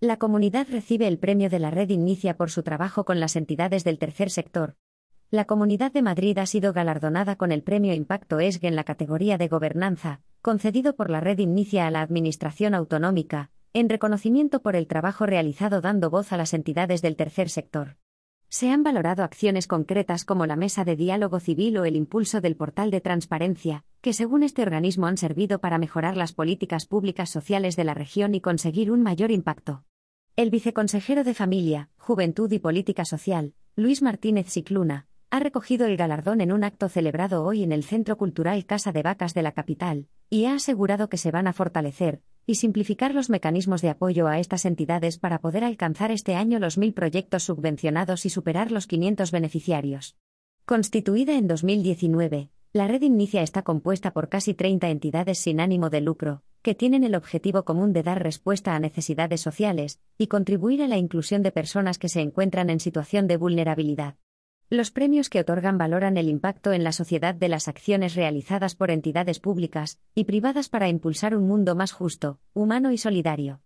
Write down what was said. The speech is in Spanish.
La comunidad recibe el premio de la Red Inicia por su trabajo con las entidades del tercer sector. La Comunidad de Madrid ha sido galardonada con el premio Impacto ESG en la categoría de Gobernanza, concedido por la Red Inicia a la Administración Autonómica, en reconocimiento por el trabajo realizado dando voz a las entidades del tercer sector. Se han valorado acciones concretas como la mesa de diálogo civil o el impulso del portal de transparencia, que según este organismo han servido para mejorar las políticas públicas sociales de la región y conseguir un mayor impacto. El viceconsejero de Familia, Juventud y Política Social, Luis Martínez Cicluna, ha recogido el galardón en un acto celebrado hoy en el Centro Cultural Casa de Vacas de la capital, y ha asegurado que se van a fortalecer y simplificar los mecanismos de apoyo a estas entidades para poder alcanzar este año los mil proyectos subvencionados y superar los 500 beneficiarios. Constituida en 2019, la red Inicia está compuesta por casi 30 entidades sin ánimo de lucro, que tienen el objetivo común de dar respuesta a necesidades sociales y contribuir a la inclusión de personas que se encuentran en situación de vulnerabilidad. Los premios que otorgan valoran el impacto en la sociedad de las acciones realizadas por entidades públicas y privadas para impulsar un mundo más justo, humano y solidario.